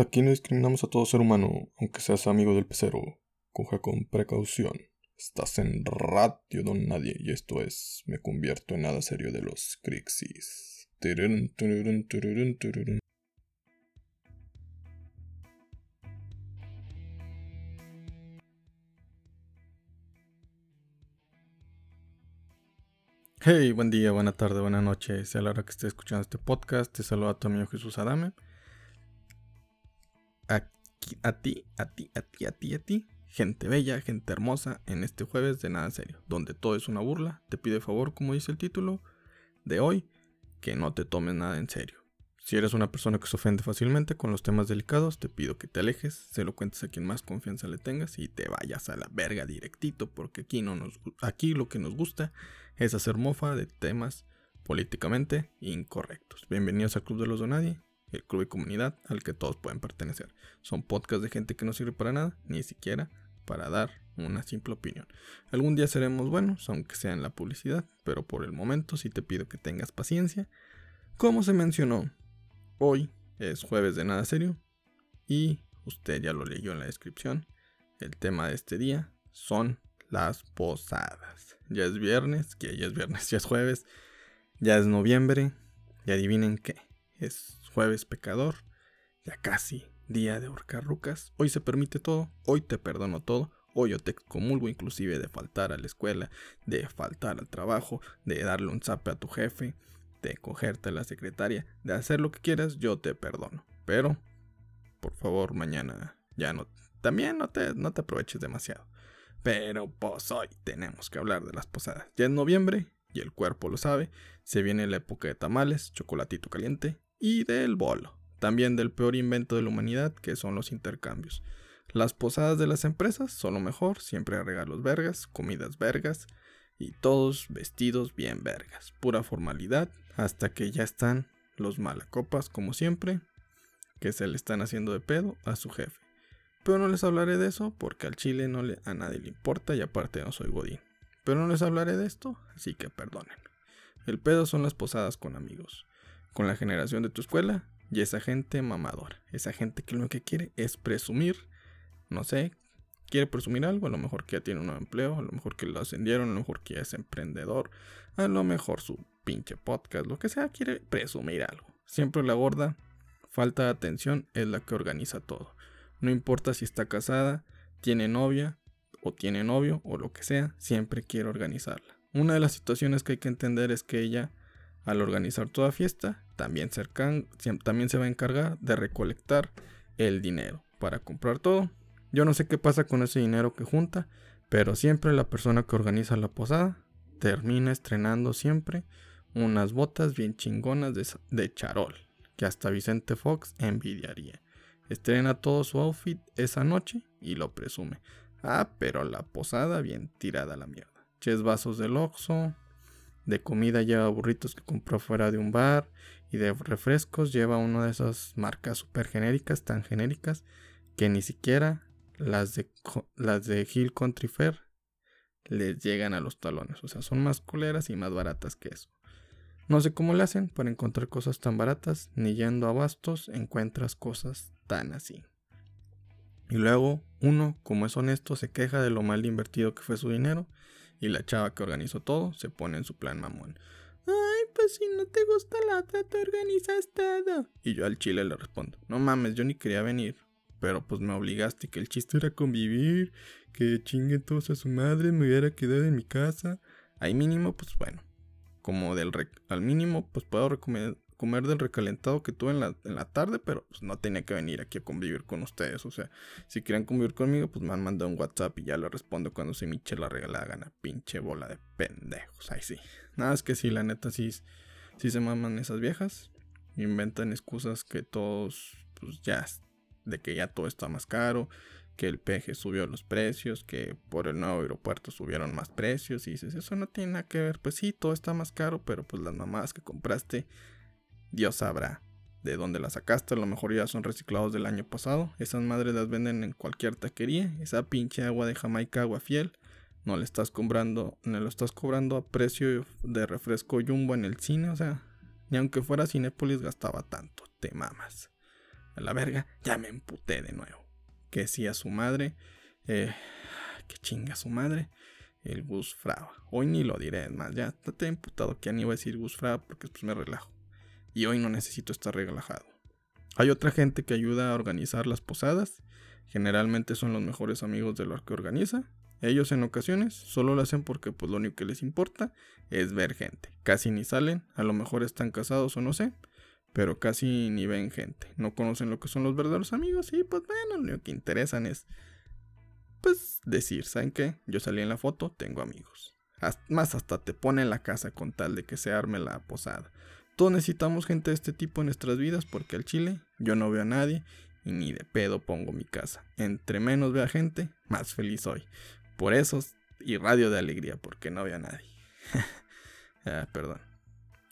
Aquí no discriminamos a todo ser humano, aunque seas amigo del pecero. Coja con precaución. Estás en Radio Don Nadie y esto es Me convierto en nada serio de los Crixis. Hey, buen día, buena tarde, buena noche. Sea la hora que estés escuchando este podcast. Te saluda tu amigo Jesús Adame. A ti, a ti, a ti, a ti, a ti. Gente bella, gente hermosa, en este jueves de nada serio, donde todo es una burla. Te pido favor, como dice el título de hoy, que no te tomes nada en serio. Si eres una persona que se ofende fácilmente con los temas delicados, te pido que te alejes, se lo cuentes a quien más confianza le tengas y te vayas a la verga directito, porque aquí, no nos, aquí lo que nos gusta es hacer mofa de temas políticamente incorrectos. Bienvenidos al Club de los Donadie, el club y comunidad al que todos pueden pertenecer. Son podcasts de gente que no sirve para nada, ni siquiera para dar una simple opinión. Algún día seremos buenos, aunque sea en la publicidad, pero por el momento sí te pido que tengas paciencia. Como se mencionó, Hoy es jueves de nada serio y usted ya lo leyó en la descripción. El tema de este día son las posadas. Ya es viernes, que ya es viernes, ya es jueves, ya es noviembre y adivinen qué, es jueves pecador, ya casi día de horcarrucas. Hoy se permite todo, hoy te perdono todo, hoy yo te comulgo inclusive de faltar a la escuela, de faltar al trabajo, de darle un zape a tu jefe, de cogerte a la secretaria, de hacer lo que quieras, yo te perdono. Pero, por favor, mañana ya no. También no te, no te aproveches demasiado. Pero pues hoy tenemos que hablar de las posadas. Ya es noviembre, y el cuerpo lo sabe, se viene la época de tamales, chocolatito caliente y del bolo. También del peor invento de la humanidad, que son los intercambios. Las posadas de las empresas son lo mejor, siempre regalos vergas, comidas vergas, y todos vestidos bien vergas. Pura formalidad hasta que ya están los malacopas como siempre que se le están haciendo de pedo a su jefe. Pero no les hablaré de eso porque al chile no le, a nadie le importa y aparte no soy godín. Pero no les hablaré de esto, así que perdonen. El pedo son las posadas con amigos, con la generación de tu escuela y esa gente mamadora, esa gente que lo que quiere es presumir, no sé, quiere presumir algo, a lo mejor que ya tiene un nuevo empleo, a lo mejor que lo ascendieron, a lo mejor que ya es emprendedor, a lo mejor su pinche podcast, lo que sea, quiere presumir algo. Siempre la gorda, falta de atención, es la que organiza todo. No importa si está casada, tiene novia o tiene novio o lo que sea, siempre quiere organizarla. Una de las situaciones que hay que entender es que ella, al organizar toda fiesta, también también se va a encargar de recolectar el dinero para comprar todo yo no sé qué pasa con ese dinero que junta, pero siempre la persona que organiza la posada termina estrenando siempre unas botas bien chingonas de, charol, que hasta Vicente Fox envidiaría. Estrena todo su outfit esa noche y lo presume. Ah, pero la posada bien tirada a la mierda. Ches vasos del Oxxo, de comida lleva burritos que compró fuera de un bar y de refrescos lleva una de esas marcas super genéricas, tan genéricas, que ni siquiera las de, las de Hill Country Fair les llegan a los talones. O sea, son más culeras y más baratas que eso. No sé cómo le hacen para encontrar cosas tan baratas, ni yendo a bastos encuentras cosas tan así. Y luego uno, como es honesto, se queja de lo mal invertido que fue su dinero y la chava que organizó todo se pone en su plan mamón. Ay, pues si no te gusta la otra, te organizas todo. Y yo al chile le respondo, no mames, yo ni quería venir. Pero pues me obligaste, que el chiste era convivir, que chinguen todos a su madre, me hubiera quedado en mi casa. Ahí mínimo, pues bueno, como del al mínimo, pues puedo comer del recalentado que tuve en la, en la tarde, pero pues no tenía que venir aquí a convivir con ustedes. O sea, si quieren convivir conmigo, pues me han mandado un WhatsApp y ya le respondo cuando se me la regalada gana. Pinche bola de pendejos. Ahí sí. Nada, es que sí, la neta sí, sí se maman esas viejas. Inventan excusas que todos, pues ya de que ya todo está más caro, que el peje subió los precios, que por el nuevo aeropuerto subieron más precios y dices, eso no tiene nada que ver, pues sí, todo está más caro, pero pues las mamadas que compraste, Dios sabrá de dónde las sacaste, a lo mejor ya son reciclados del año pasado, esas madres las venden en cualquier taquería, esa pinche agua de Jamaica, agua fiel, no le estás cobrando, no lo estás cobrando a precio de refresco jumbo en el cine, o sea, ni aunque fuera Cinépolis gastaba tanto, te mamas. A la verga, ya me emputé de nuevo. Que si a su madre, eh, que chinga su madre, el Gus Fraba. Hoy ni lo diré, más, ya te he imputado que ya ni iba a decir Gus Fraba porque después me relajo. Y hoy no necesito estar relajado. Hay otra gente que ayuda a organizar las posadas. Generalmente son los mejores amigos de los que organiza. Ellos en ocasiones solo lo hacen porque pues lo único que les importa es ver gente. Casi ni salen, a lo mejor están casados o no sé, pero casi ni ven gente. No conocen lo que son los verdaderos amigos y pues bueno, lo que interesan es pues decir, ¿saben qué? Yo salí en la foto, tengo amigos. Más hasta te pone en la casa con tal de que se arme la posada. Todos necesitamos gente de este tipo en nuestras vidas porque al chile yo no veo a nadie y ni de pedo pongo mi casa. Entre menos vea gente, más feliz soy. Por eso y radio de alegría porque no veo a nadie. ah, perdón.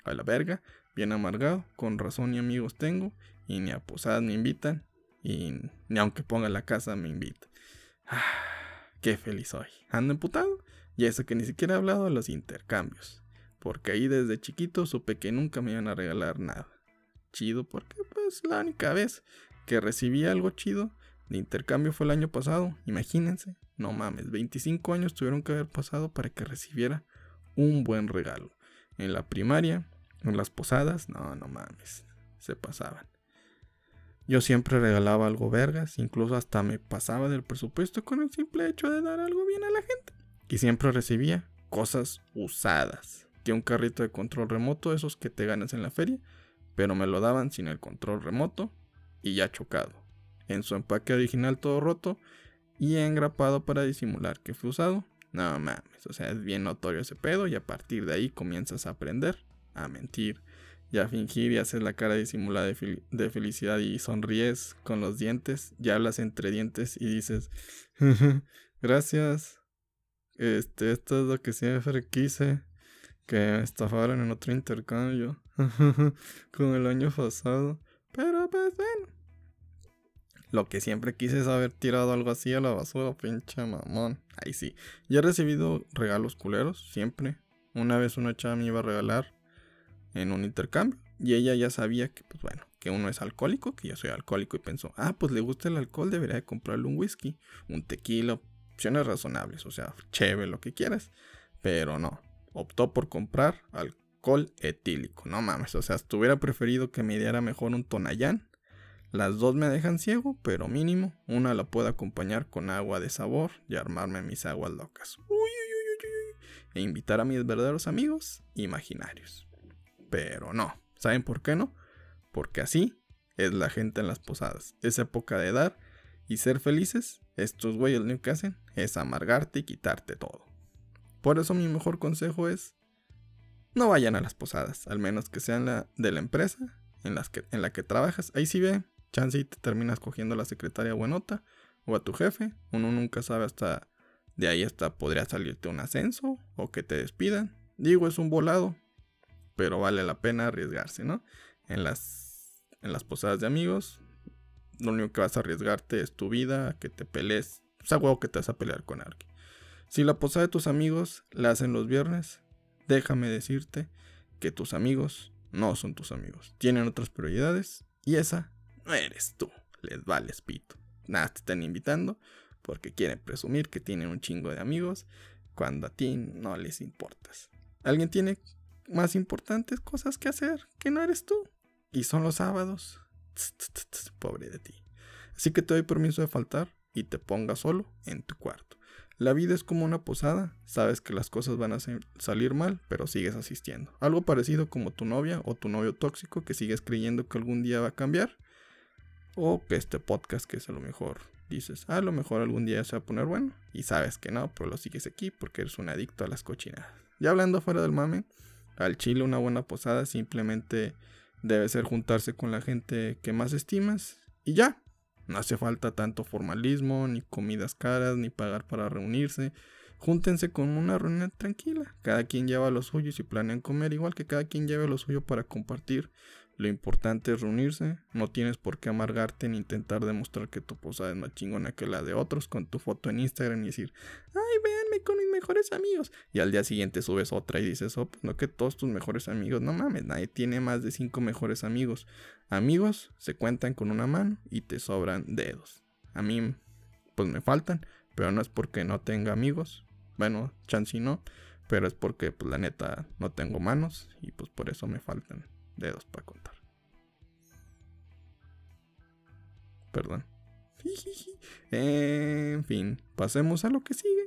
A la verga, bien amargado, con razón ni amigos tengo y ni a posadas me invitan y ni aunque ponga la casa me invitan. Ah, qué feliz soy. Ando emputado y eso que ni siquiera he hablado de los intercambios porque ahí desde chiquito supe que nunca me iban a regalar nada. Chido, porque pues la única vez que recibí algo chido de intercambio fue el año pasado. Imagínense, no mames, 25 años tuvieron que haber pasado para que recibiera un buen regalo. En la primaria, en las posadas, no, no mames, se pasaban. Yo siempre regalaba algo vergas, incluso hasta me pasaba del presupuesto con el simple hecho de dar algo bien a la gente. Y siempre recibía cosas usadas un carrito de control remoto, esos que te ganas en la feria, pero me lo daban sin el control remoto y ya chocado. En su empaque original todo roto y engrapado para disimular que fue usado. No mames, o sea, es bien notorio ese pedo y a partir de ahí comienzas a aprender a mentir y a fingir y hacer la cara disimulada de, felicidad y sonríes con los dientes, ya hablas entre dientes y dices, gracias, este, esto es lo que siempre quise que estafaron en otro intercambio con el año pasado. Pero pues bueno. Lo que siempre quise es haber tirado algo así a la basura, pinche mamón. Ahí sí. Ya he recibido regalos culeros, siempre. Una vez una chava me iba a regalar en un intercambio. Y ella ya sabía que, pues bueno, que uno es alcohólico, que yo soy alcohólico. Y pensó, ah, pues le gusta el alcohol, debería de comprarle un whisky, un tequila, opciones razonables, o sea, chévere, lo que quieras. Pero no, optó por comprar alcohol etílico. No mames, o sea, hubiera preferido que me diera mejor un tonayán. Las dos me dejan ciego, pero mínimo una la puedo acompañar con agua de sabor y armarme mis aguas locas. e invitar a mis verdaderos amigos imaginarios. Pero no, ¿saben por qué no? Porque así es la gente en las posadas. Es época de dar y ser felices. Estos güeyes lo único que hacen es amargarte y quitarte todo. Por eso mi mejor consejo es no vayan a las posadas, al menos que sean la de la empresa en, las que, en la que trabajas. Ahí sí ve, chance y te terminas cogiendo a la secretaria buenota o a tu jefe. Uno nunca sabe hasta de ahí hasta podría salirte un ascenso o que te despidan. Digo, es un volado, pero vale la pena arriesgarse, ¿no? En las, en las posadas de amigos, lo único que vas a arriesgarte es tu vida, que te pelees. O sea, huevo que te vas a pelear con alguien. Si la posada de tus amigos la hacen los viernes, déjame decirte que tus amigos no son tus amigos. Tienen otras prioridades y esa no eres tú. Les vales pito. Nada, te están invitando porque quieren presumir que tienen un chingo de amigos cuando a ti no les importas. Alguien tiene más importantes cosas que hacer que no eres tú. Y son los sábados. Pobre de ti. Así que te doy permiso de faltar y te pongas solo en tu cuarto. La vida es como una posada, sabes que las cosas van a salir mal, pero sigues asistiendo. Algo parecido como tu novia o tu novio tóxico que sigues creyendo que algún día va a cambiar. O que este podcast que es a lo mejor dices, a lo mejor algún día se va a poner bueno. Y sabes que no, pero lo sigues aquí porque eres un adicto a las cochinadas. Ya hablando fuera del mame, al chile una buena posada simplemente debe ser juntarse con la gente que más estimas y ya. No hace falta tanto formalismo, ni comidas caras, ni pagar para reunirse. Júntense con una reunión tranquila. Cada quien lleva lo suyo y si planean comer, igual que cada quien lleve lo suyo para compartir Lo importante es reunirse, no tienes por qué amargarte ni intentar demostrar que tu posada es más chingona que la de otros con tu foto en Instagram y decir, ay, véanme con mis mejores amigos. Y al día siguiente subes otra y dices, oh, pues no que todos tus mejores amigos, no mames, nadie tiene más de cinco mejores amigos. Amigos se cuentan con una mano y te sobran dedos. A mí, pues me faltan, pero no es porque no tenga amigos. Bueno, chance no, pero es porque, pues la neta, no tengo manos y pues por eso me faltan dedos para contar. Perdón. en fin, pasemos a lo que sigue.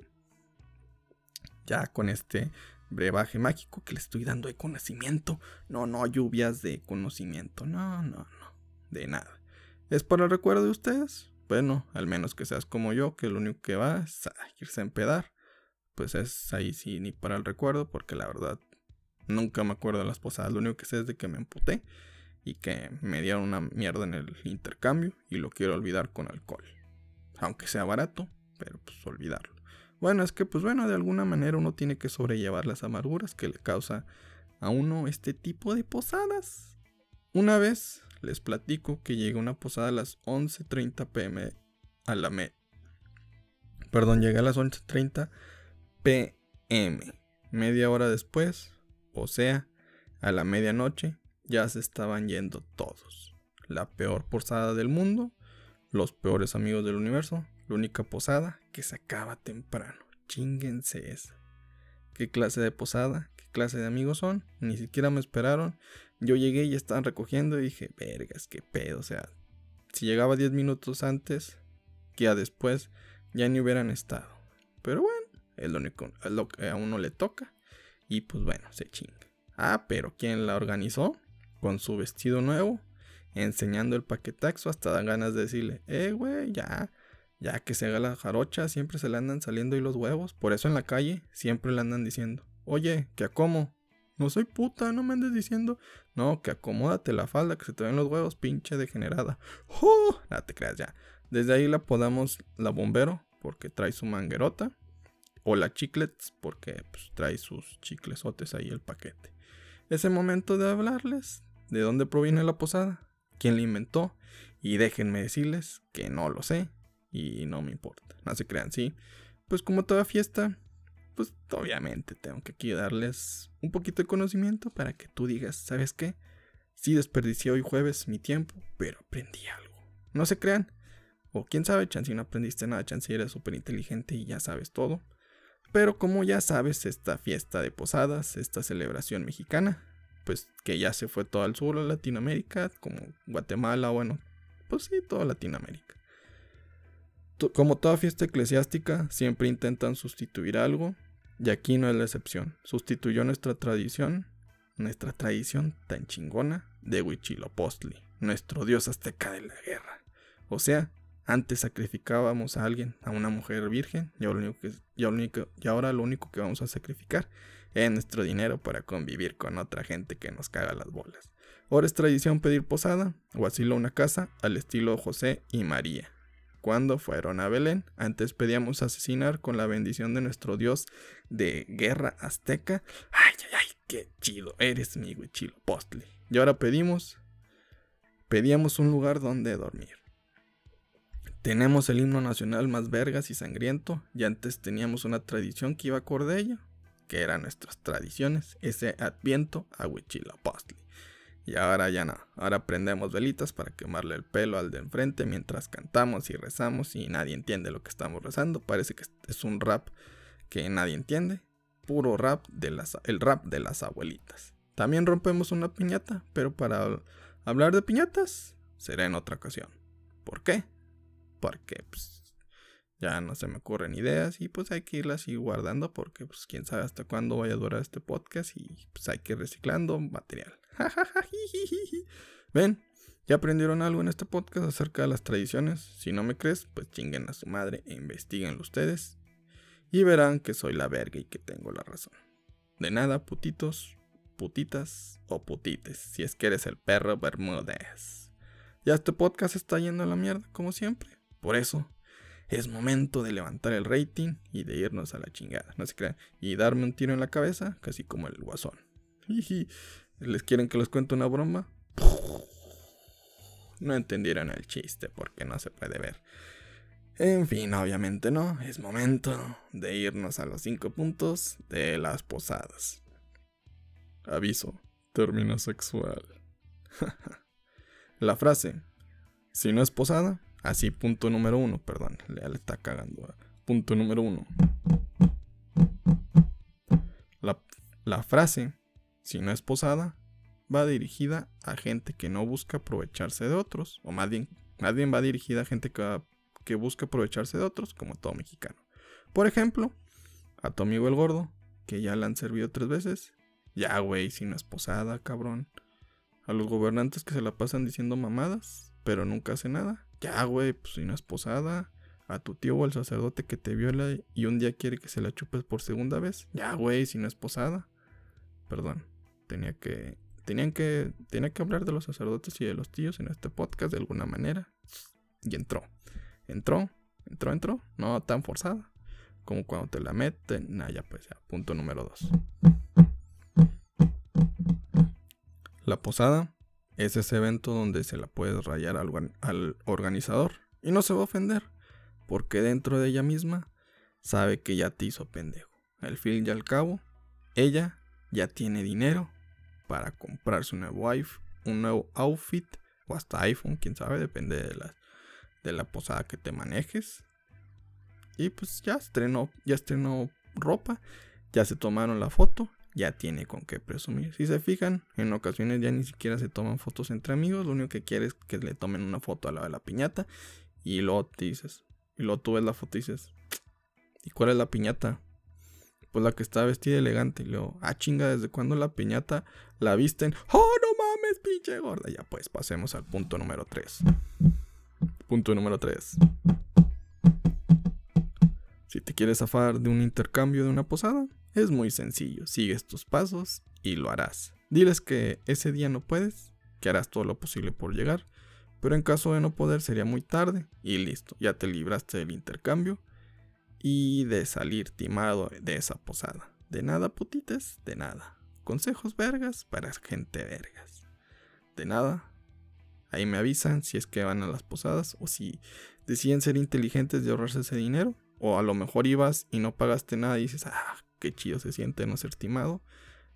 Ya con este brebaje mágico que le estoy dando de conocimiento. No, no, lluvias de conocimiento. No, no, no. De nada. ¿Es para el recuerdo de ustedes? Bueno, al menos que seas como yo, que lo único que va es a irse a empedar. Pues es ahí sí, ni para el recuerdo, porque la verdad Nunca me acuerdo de las posadas. Lo único que sé es de que me emputé y que me dieron una mierda en el intercambio y lo quiero olvidar con alcohol. Aunque sea barato, pero pues olvidarlo. Bueno, es que pues bueno, de alguna manera uno tiene que sobrellevar las amarguras que le causa a uno este tipo de posadas. Una vez les platico que llegué a una posada a las 11.30 pm a la me... Perdón, llegué a las 11.30 pm. Media hora después o sea, a la medianoche ya se estaban yendo todos. La peor posada del mundo, los peores amigos del universo, la única posada que se acaba temprano. Chinguense esa. ¿Qué clase de posada? ¿Qué clase de amigos son? Ni siquiera me esperaron. Yo llegué y estaban recogiendo y dije, vergas, qué pedo. O sea, si llegaba 10 minutos antes, que ya después ya ni hubieran estado. Pero bueno, es lo único, lo que a uno le toca. Y pues bueno, se chinga. Ah, pero ¿quién la organizó? Con su vestido nuevo, enseñando el paquetaxo, hasta dan ganas de decirle, eh, güey, ya, ya que se haga la jarocha, siempre se le andan saliendo ahí los huevos. Por eso en la calle siempre le andan diciendo, oye, que acomo. No soy puta, no me andes diciendo. No, que acomódate la falda, que se te ven los huevos, pinche degenerada. ¡Oh! No te creas ya. Desde ahí la podamos la bombero, porque trae su manguerota o la chiclets porque pues, trae sus chiclesotes ahí el paquete. Ese momento de hablarles de dónde proviene la posada, quién la inventó y déjenme decirles que no lo sé y no me importa. No se crean, sí. Pues como toda fiesta, pues obviamente tengo que aquí darles un poquito de conocimiento para que tú digas, ¿sabes qué? Sí desperdicié hoy jueves mi tiempo, pero aprendí algo. No se crean. O quién sabe, chance no aprendiste nada, chance eres súper inteligente y ya sabes todo. Pero como ya sabes, esta fiesta de posadas, esta celebración mexicana, pues que ya se fue todo al sur a Latinoamérica, como Guatemala, bueno, pues sí, toda Latinoamérica. Como toda fiesta eclesiástica, siempre intentan sustituir algo, y aquí no es la excepción. Sustituyó nuestra tradición, nuestra tradición tan chingona de Huichilopostli, nuestro dios azteca de la guerra. O sea, antes sacrificábamos a alguien, a una mujer virgen, y ahora, lo único que, y ahora lo único que vamos a sacrificar es nuestro dinero para convivir con otra gente que nos caga las bolas. Ahora es tradición pedir posada o asilo una casa al estilo José y María. Cuando fueron a Belén, antes pedíamos asesinar con la bendición de nuestro dios de guerra azteca. Ay, ay, ay, qué chido eres, mi chilo postle. Y ahora pedimos, pedíamos un lugar donde dormir. Tenemos el himno nacional más vergas y sangriento, y antes teníamos una tradición que iba acorde a ella, que eran nuestras tradiciones, ese adviento a Huichilopochtli. Y ahora ya no, ahora prendemos velitas para quemarle el pelo al de enfrente mientras cantamos y rezamos y nadie entiende lo que estamos rezando. Parece que es un rap que nadie entiende, puro rap de las, el rap de las abuelitas. También rompemos una piñata, pero para hablar de piñatas será en otra ocasión. ¿Por qué? Porque pues ya no se me ocurren ideas y pues hay que irlas y guardando porque pues quién sabe hasta cuándo vaya a durar este podcast y pues hay que ir reciclando material. Ven, ya aprendieron algo en este podcast acerca de las tradiciones. Si no me crees, pues chinguen a su madre e investiguenlo ustedes y verán que soy la verga y que tengo la razón. De nada, putitos, putitas o putites, si es que eres el perro Bermúdez. Ya este podcast está yendo a la mierda, como siempre. Por eso, es momento de levantar el rating y de irnos a la chingada, no se crean. Y darme un tiro en la cabeza, casi como el guasón. ¿Les quieren que les cuente una broma? No entendieron el chiste porque no se puede ver. En fin, obviamente no, es momento de irnos a los cinco puntos de las posadas. Aviso, término sexual. La frase, si no es posada, así punto número uno, perdón, le, le está cagando. Punto número uno. La, frase, si no es posada, va dirigida a gente que no busca aprovecharse de otros, o más bien, va dirigida a gente que, busca aprovecharse de otros, como todo mexicano. Por ejemplo, a tu amigo el gordo, que ya le han servido tres veces. Ya, güey, si no es posada, cabrón. A los gobernantes que se la pasan diciendo mamadas, pero nunca hace nada. Ya, güey, pues si no es posada. A tu tío o al sacerdote que te viola y un día quiere que se la chupes por segunda vez. Ya, güey, si no es posada. Perdón, tenía que tenían que, tenía que hablar de los sacerdotes y de los tíos en este podcast de alguna manera. Y entró. Entró, entró, entró. No tan forzada. Como cuando te la meten. Nah, ya pues, ya. Punto número dos. La posada es ese evento donde se la puedes rayar al, organizador. Y no se va a ofender. Porque dentro de ella misma sabe que ya te hizo pendejo. Al fin y al cabo, ella ya tiene dinero para comprarse un nuevo un nuevo outfit o hasta iPhone, quién sabe, depende de la, de la posada que te manejes. Y pues ya estrenó, ya estrenó ropa, ya se tomaron la foto, ya tiene con qué presumir. Si se fijan, en ocasiones ya ni siquiera se toman fotos entre amigos, lo único que quiere es que le tomen una foto a la de la piñata y luego te dices, y luego tú ves la foto y dices, ¿y cuál es la piñata? pues la que está vestida elegante. Y luego, ah, chinga, ¿desde cuándo la piñata la visten? ¡Oh, no mames, pinche gorda! Ya pues, pasemos al punto número 3. Punto número 3. Si te quieres zafar de un intercambio de una posada, es muy sencillo. Sigues tus pasos y lo harás. Diles que ese día no puedes, que harás todo lo posible por llegar, pero en caso de no poder sería muy tarde y listo, ya te libraste del intercambio y de salir timado de esa posada. De nada, putitas, de nada. Consejos vergas para gente vergas. De nada. Ahí me avisan si es que van a las posadas o si deciden ser inteligentes de ahorrarse ese dinero. O a lo mejor ibas y no pagaste nada y dices, ah, qué chido se siente no ser timado.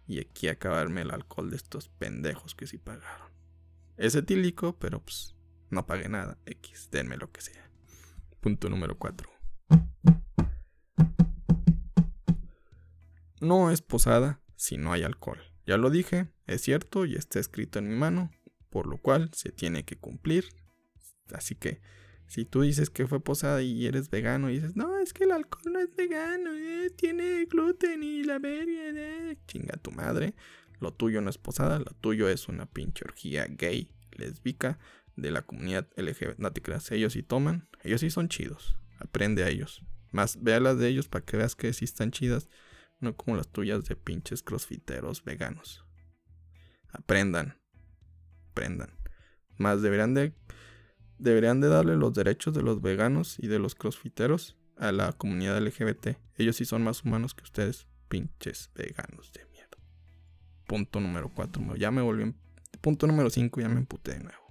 Y aquí acabarme el alcohol de estos pendejos que sí pagaron. Es etílico, pero pues no pagué nada. X, denme lo que sea. Punto número 4. No es posada si no hay alcohol. Ya lo dije, es cierto y está escrito en mi mano, por lo cual se tiene que cumplir. Así que si tú dices que fue posada y eres vegano y dices, no, es que el alcohol no es vegano, eh, tiene gluten y la verga, eh. chinga tu madre. Lo tuyo no es posada, lo tuyo es una pinche orgía gay, lesbica de la comunidad LGBT. No te creas, ellos sí toman, ellos sí son chidos. Aprende a ellos. Más vea las de ellos para que veas que sí están chidas no como las tuyas de pinches crossfiteros veganos. Aprendan, aprendan. Más deberían de deberían de darle los derechos de los veganos y de los crossfiteros a la comunidad LGBT. Ellos sí son más humanos que ustedes, pinches veganos de mierda. Punto número 4. Ya me volví en... Punto número 5, ya me emputé de nuevo.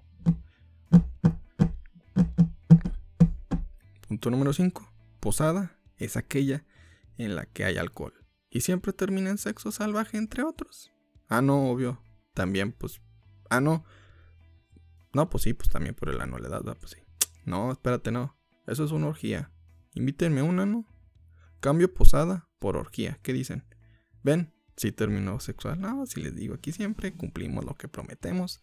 Punto número 5. Posada es aquella en la que hay alcohol y siempre termina en sexo salvaje entre otros. Ah, no, obvio. También, pues. Ah, no. No, pues sí, pues también por el ano le das, pues sí. No, espérate, no. Eso es una orgía. Invítenme una, ¿no? Cambio posada por orgía. ¿Qué dicen? Ven, si terminó sexual. No, si les digo aquí siempre, cumplimos lo que prometemos.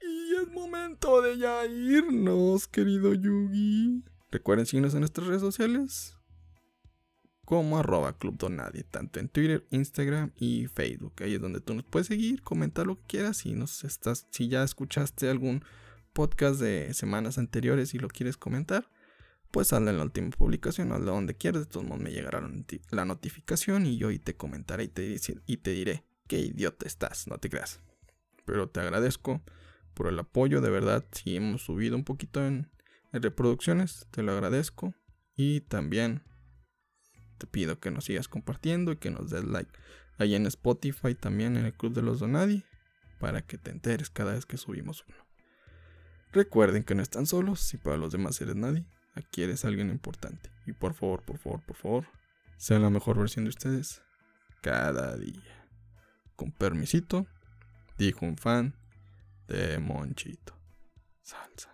Y es momento de ya irnos, querido Yugi. Recuerden seguirnos en nuestras redes sociales como arroba Club Donadie, tanto en Twitter, Instagram y Facebook. Ahí es donde tú nos puedes seguir, comentar lo que quieras. Si, nos estás, si ya escuchaste algún podcast de semanas anteriores y lo quieres comentar, pues hazle en la última publicación, hazle donde quieras. De todos modos me llegará la notificación y yo te comentaré y te, y te diré qué idiota estás, no te creas. Pero te agradezco por el apoyo, de verdad. Si hemos subido un poquito en reproducciones, te lo agradezco. Y también te pido que nos sigas compartiendo y que nos des like. Ahí en Spotify también en el Club de los Donadi. para que te enteres cada vez que subimos uno. Recuerden que no están solos, si para los demás eres nadie, aquí eres alguien importante. Y por favor, por favor, por favor, sean la mejor versión de ustedes cada día. Con permisito, dijo un fan de Monchito. Salsa.